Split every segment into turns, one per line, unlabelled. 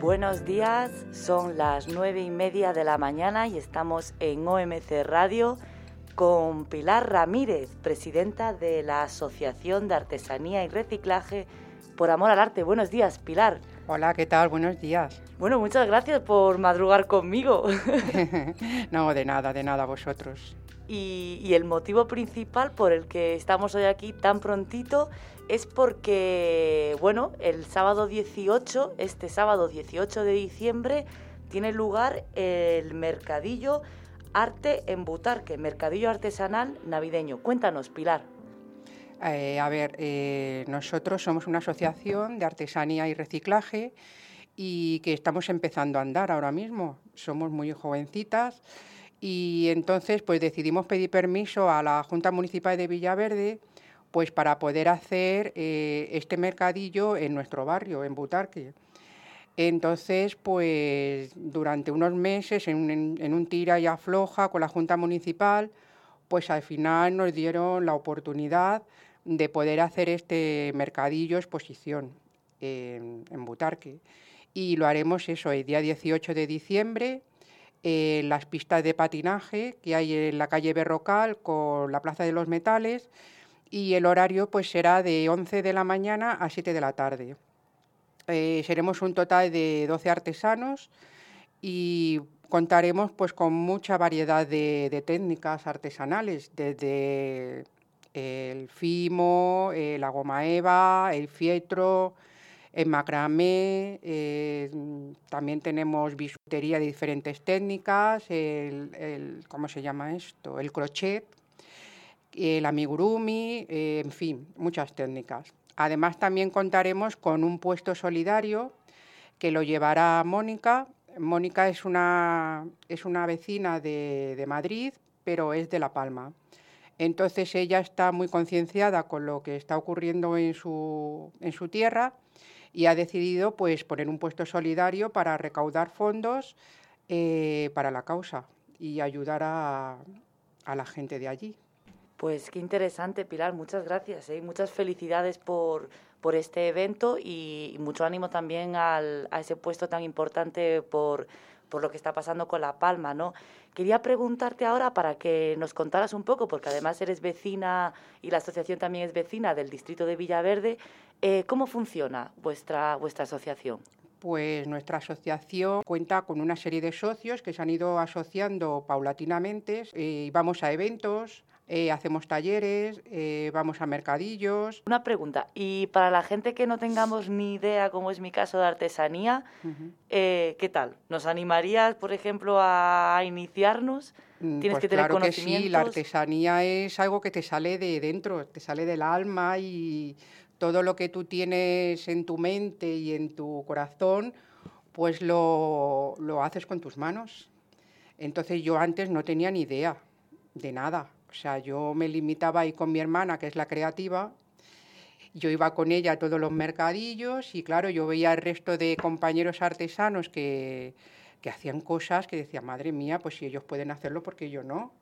buenos días. Son las nueve y media de la mañana y estamos en OMC Radio con Pilar Ramírez, presidenta de la Asociación de Artesanía y Reciclaje por Amor al Arte. Buenos días, Pilar.
Hola, ¿qué tal? Buenos días.
Bueno, muchas gracias por madrugar conmigo.
no, de nada, de nada, vosotros.
Y, el motivo principal por el que estamos hoy aquí tan prontito es porque, bueno, el sábado 18, este sábado 18 de diciembre, tiene lugar el mercadillo Arte en Butarque, mercadillo artesanal navideño. Cuéntanos, Pilar.
Eh, a ver, eh, nosotros somos una asociación de artesanía y reciclaje y que estamos empezando a andar ahora mismo. Somos muy jovencitas y entonces pues decidimos pedir permiso a la Junta Municipal de Villaverde pues para poder hacer eh, este mercadillo en nuestro barrio, en Butarque. Entonces, pues durante unos meses, en, un tira y afloja con la Junta Municipal, pues al final nos dieron la oportunidad de poder hacer este mercadillo exposición en, Butarque. Y lo haremos eso, el día 18 de diciembre, en las pistas de patinaje que hay en la calle Berrocal con la Plaza de los Metales y el horario pues será de 11 de la mañana a 7 de la tarde. Eh, seremos un total de 12 artesanos y contaremos pues con mucha variedad de, técnicas artesanales, desde el fimo, eh, la goma eva, el fietro, el macramé, eh, también tenemos bisutería de diferentes técnicas, el, ¿cómo se llama esto? El crochet, el amigurumi, eh, en fin, muchas técnicas. Además, también contaremos con un puesto solidario que lo llevará Mónica. Mónica es una, es una vecina de, de Madrid, pero es de La Palma. Entonces ella está muy concienciada con lo que está ocurriendo en su, en su tierra y ha decidido pues, poner un puesto solidario para recaudar fondos eh, para la causa y ayudar a, a la gente de allí.
Pues qué interesante, Pilar, muchas gracias. ¿eh? Muchas felicidades por, por este evento y, mucho ánimo también al, a ese puesto tan importante por, por lo que está pasando con La Palma. ¿no? Quería preguntarte ahora para que nos contaras un poco, porque además eres vecina y la asociación también es vecina del distrito de Villaverde, eh, ¿cómo funciona vuestra, vuestra asociación?
Pues nuestra asociación cuenta con una serie de socios que se han ido asociando paulatinamente eh, vamos a eventos, eh, hacemos talleres, eh, vamos a mercadillos.
Una pregunta, y para la gente que no tengamos ni idea, como es mi caso de artesanía, eh, ¿qué tal? ¿Nos animarías, por ejemplo, a iniciarnos?
Mm, Tienes pues que tener claro que sí, la artesanía es algo que te sale de dentro, te sale del alma y todo lo que tú tienes en tu mente y en tu corazón, pues lo, lo haces con tus manos. Entonces yo antes no tenía ni idea de nada o sea, yo me limitaba ahí con mi hermana, que es la creativa, yo iba con ella a todos los mercadillos y claro, yo veía al resto de compañeros artesanos que, que hacían cosas que decía, madre mía, pues si ellos pueden hacerlo, ¿por qué yo no?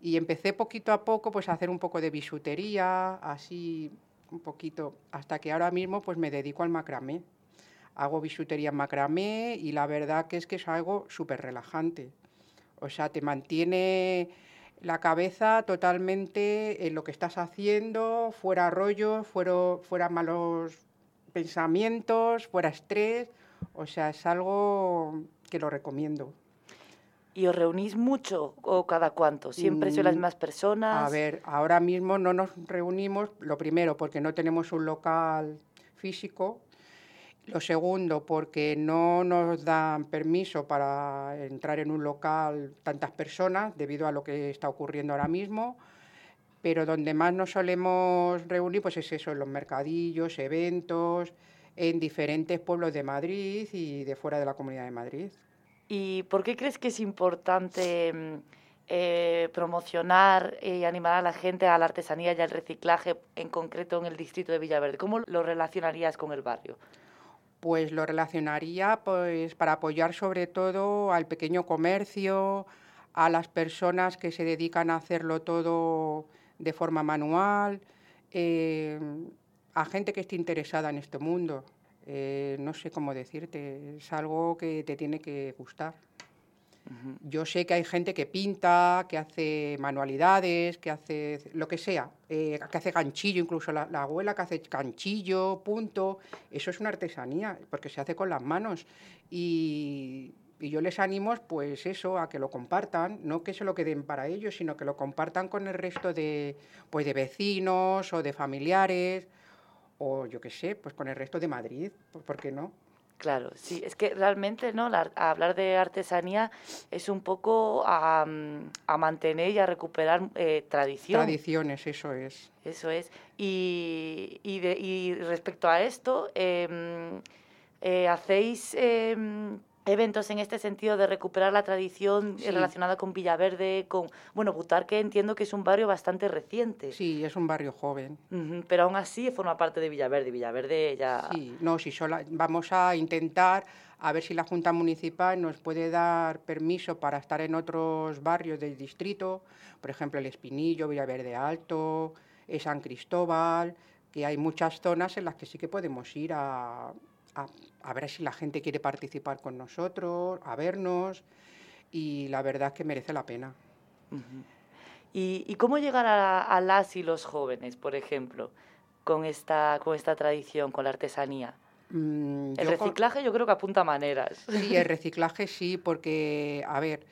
Y empecé poquito a poco pues a hacer un poco de bisutería, así un poquito, hasta que ahora mismo pues me dedico al macramé. Hago bisutería en macramé y la verdad que es que es algo súper relajante. O sea, te mantiene la cabeza totalmente en lo que estás haciendo, fuera rollos, fuera, fuera malos pensamientos, fuera estrés. O sea, es algo que lo recomiendo.
¿Y os reunís mucho o cada cuánto? ¿Siempre son las mm, mismas personas?
A ver, ahora mismo no nos reunimos, lo primero, porque no tenemos un local físico, lo segundo, porque no nos dan permiso para entrar en un local tantas personas debido a lo que está ocurriendo ahora mismo. Pero donde más nos solemos reunir, pues es eso, en los mercadillos, eventos, en diferentes pueblos de Madrid y de fuera de la Comunidad de Madrid.
¿Y por qué crees que es importante mm, eh, promocionar y animar a la gente a la artesanía y al reciclaje, en concreto en el distrito de Villaverde? ¿Cómo lo relacionarías con el barrio?
Pues lo relacionaría pues para apoyar sobre todo al pequeño comercio, a las personas que se dedican a hacerlo todo de forma manual, eh, a gente que esté interesada en este mundo. Eh, no sé cómo decirte, es algo que te tiene que gustar. Yo sé que hay gente que pinta, que hace manualidades, que hace lo que sea, eh, que hace ganchillo, incluso la, abuela que hace ganchillo, punto. Eso es una artesanía, porque se hace con las manos. Y, yo les animo, pues eso, a que lo compartan, no que se lo queden para ellos, sino que lo compartan con el resto de, pues de vecinos o de familiares, o yo qué sé, pues con el resto de Madrid, ¿por qué no?
Claro, sí, es que realmente no hablar de artesanía es un poco a, mantener y a recuperar eh, tradición.
Tradiciones, eso es.
Eso es. Y, y, y respecto a esto, em, eh, ¿hacéis em, eventos en este sentido de recuperar la tradición relacionada con Villaverde, con, bueno, Butarque entiendo que es un barrio bastante reciente.
Sí, es un barrio joven.
pero aún así forma parte de Villaverde, Villaverde ya...
Sí, no, si sola, vamos a intentar a ver si la Junta Municipal nos puede dar permiso para estar en otros barrios del distrito, por ejemplo, El Espinillo, Villaverde Alto, eh, San Cristóbal, que hay muchas zonas en las que sí que podemos ir a, a, ver si la gente quiere participar con nosotros, a vernos, y la verdad es que merece la pena.
¿Y, cómo llegar a, las y los jóvenes, por ejemplo, con esta, con esta tradición, con la artesanía? Mm, el reciclaje yo creo que apunta maneras.
Sí, el reciclaje sí, porque, a ver,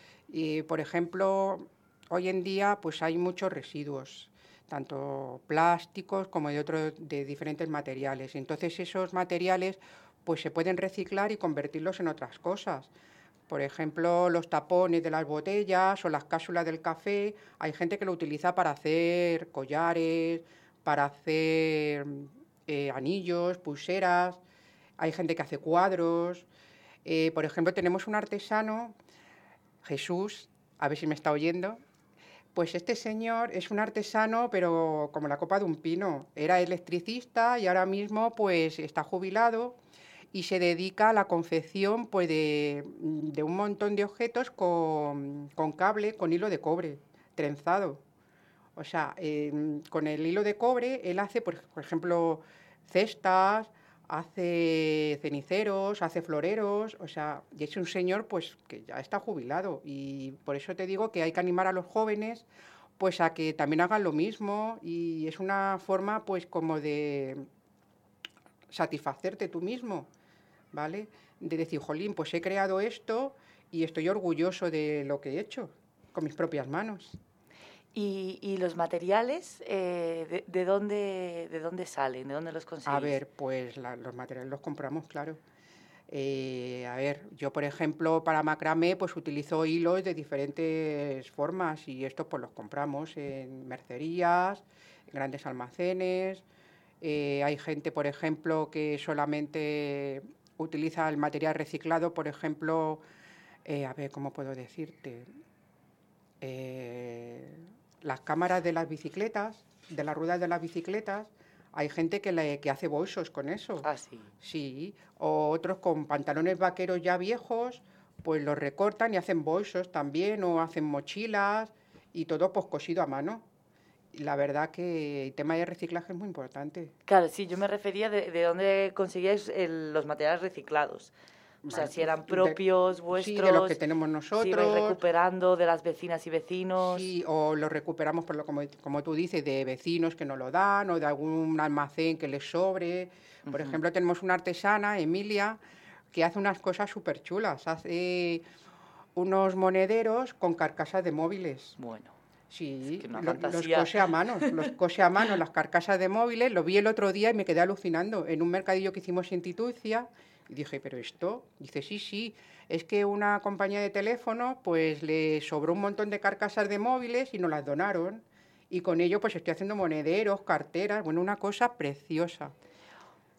por ejemplo, hoy en día pues hay muchos residuos tanto plásticos como de otros de diferentes materiales. Entonces esos materiales pues se pueden reciclar y convertirlos en otras cosas. Por ejemplo, los tapones de las botellas o las cápsulas del café, hay gente que lo utiliza para hacer collares, para hacer eh, anillos, pulseras, hay gente que hace cuadros. Eh, por ejemplo, tenemos un artesano, Jesús, a ver si me está oyendo, pues este señor es un artesano, pero como la copa de un pino. Era electricista y ahora mismo pues está jubilado y se dedica a la confección pues, de, un montón de objetos con, cable, con hilo de cobre, trenzado. O sea, em, con el hilo de cobre él hace, por, ejemplo, cestas, hace ceniceros, hace floreros, o sea, y es un señor pues que ya está jubilado y por eso te digo que hay que animar a los jóvenes pues a que también hagan lo mismo y es una forma pues como de satisfacerte tú mismo. ¿Vale? De decir, jolín, pues he creado esto y estoy orgulloso de lo que he hecho con mis propias manos.
¿Y, los materiales, eh, de, dónde, de dónde salen? ¿De dónde los conseguís?
A ver, pues los materiales los compramos, claro. Eh, a ver, yo por ejemplo para macramé pues utilizo hilos de diferentes formas y estos pues los compramos en mercerías, en grandes almacenes. Eh, hay gente, por ejemplo, que solamente utiliza el material reciclado, por ejemplo, eh, a ver, ¿cómo puedo decirte? Eh, las cámaras de las bicicletas, de las ruedas de las bicicletas, hay gente que, le, que hace bolsos con eso.
Ah, sí.
Sí, o otros con pantalones vaqueros ya viejos, pues los recortan y hacen bolsos también, o hacen mochilas, y todo pues cosido a mano la verdad que el tema de reciclaje es muy importante.
Claro, sí, yo me refería de, de dónde conseguíais los materiales reciclados. O sea, si eran propios vuestros. Sí,
de los que tenemos nosotros. Si
recuperando de las vecinas y vecinos.
Sí, o lo recuperamos, por lo, como, como tú dices, de vecinos que nos lo dan o de algún almacén que les sobre. Por ejemplo, tenemos una artesana, Emilia, que hace unas cosas súper chulas. Hace unos monederos con carcasas de móviles.
Bueno.
Sí, los cose a mano, los cose a mano, las carcasas de móviles, lo vi el otro día y me quedé alucinando. En un mercadillo que hicimos en Titucia, y dije, pero esto, dice, sí, sí, es que una compañía de teléfono, pues le sobró un montón de carcasas de móviles y nos las donaron. Y con ello, pues estoy haciendo monederos, carteras, bueno, una cosa preciosa.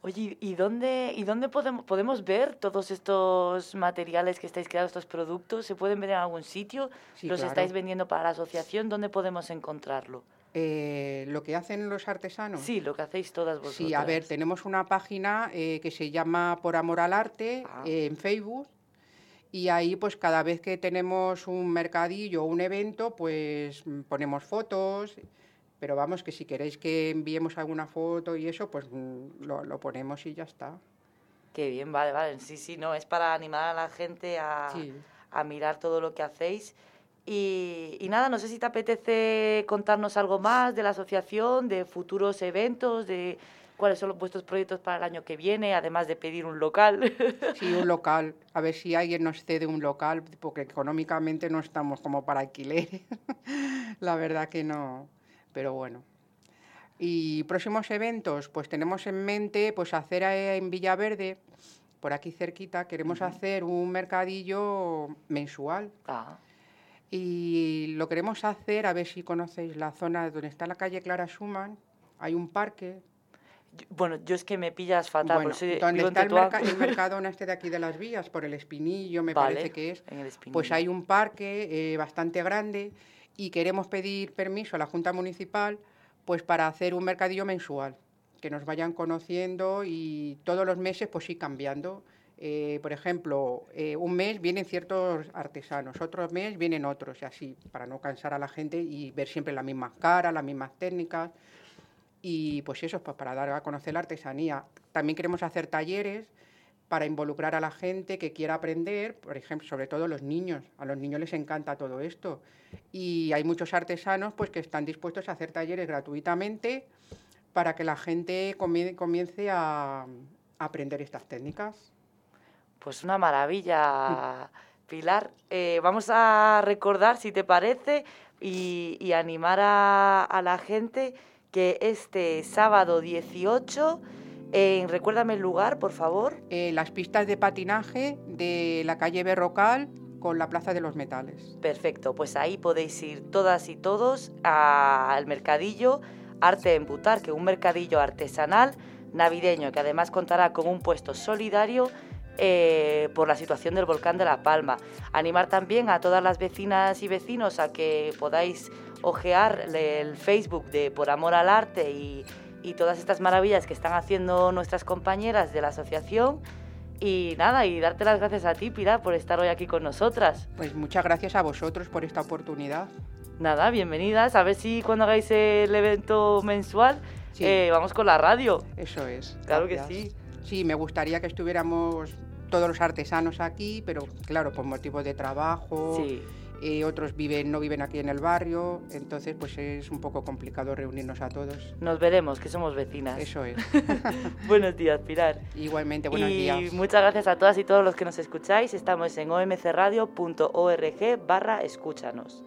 Oye, ¿y dónde, y dónde podemos, podemos ver todos estos materiales que estáis creando, estos productos? ¿Se pueden ver en algún sitio? ¿Los estáis vendiendo para la asociación? ¿Dónde podemos encontrarlo?
Eh, lo que hacen los artesanos.
Sí, lo que hacéis todas vosotras.
Sí, a ver, tenemos una página eh, que se llama Por Amor al Arte ah. en Facebook y ahí pues cada vez que tenemos un mercadillo o un evento pues ponemos fotos pero vamos, que si queréis que enviemos alguna foto y eso, pues mm, lo, ponemos y ya está.
Qué bien, vale, vale. Sí, sí, no, es para animar a la gente a, a mirar todo lo que hacéis. Y, y, nada, no sé si te apetece contarnos algo más de la asociación, de futuros eventos, de cuáles son vuestros proyectos para el año que viene, además de pedir un local.
Sí, un local. A ver si alguien nos cede un local, porque económicamente no estamos como para alquiler. La verdad que no. Pero bueno. Y próximos eventos, pues tenemos en mente pues hacer en Villaverde, por aquí cerquita, queremos hacer un mercadillo mensual. Ah. Y lo queremos hacer, a ver si conocéis la zona donde está la calle Clara Schumann, hay un parque
bueno, yo es que me pillas fatal.
Bueno, donde está el, mercado este de aquí de las vías, por el Espinillo, me parece que es, pues hay un parque eh, bastante grande y queremos pedir permiso a la Junta Municipal pues para hacer un mercadillo mensual, que nos vayan conociendo y todos los meses pues ir cambiando. Eh, por ejemplo, eh, un mes vienen ciertos artesanos, otro mes vienen otros, así, para no cansar a la gente y ver siempre las mismas caras, las mismas técnicas. Y pues eso, pues para dar a conocer la artesanía. También queremos hacer talleres para involucrar a la gente que quiera aprender, por ejemplo, sobre todo los niños. A los niños les encanta todo esto. Y hay muchos artesanos pues, que están dispuestos a hacer talleres gratuitamente para que la gente comience a, aprender estas técnicas.
Pues una maravilla, Pilar. Eh, vamos a recordar, si te parece, y, animar a la gente que este sábado 18, en, recuérdame el lugar, por favor.
Eh, las pistas de patinaje de la calle Berrocal con la Plaza de los Metales.
Perfecto, pues ahí podéis ir todas y todos al mercadillo Arte en Butar, que es un mercadillo artesanal navideño que además contará con un puesto solidario eh, por la situación del volcán de La Palma. Animar también a todas las vecinas y vecinos a que podáis ojear el Facebook de Por Amor al Arte y, y todas estas maravillas que están haciendo nuestras compañeras de la asociación. Y nada, y darte las gracias a ti, Pilar, por estar hoy aquí con nosotras.
Pues muchas gracias a vosotros por esta oportunidad.
Nada, bienvenidas. A ver si cuando hagáis el evento mensual eh, vamos con la radio.
Eso es.
Claro que sí.
Sí, me gustaría que estuviéramos todos los artesanos aquí, pero claro, por motivos de trabajo. Otros viven, no viven aquí en el barrio, entonces pues es un poco complicado reunirnos a todos.
Nos veremos, que somos vecinas.
Eso es.
buenos días, Pilar.
Igualmente, buenos días.
Y muchas gracias a todas y todos los que nos escucháis. Estamos en omcradio.org barra escúchanos.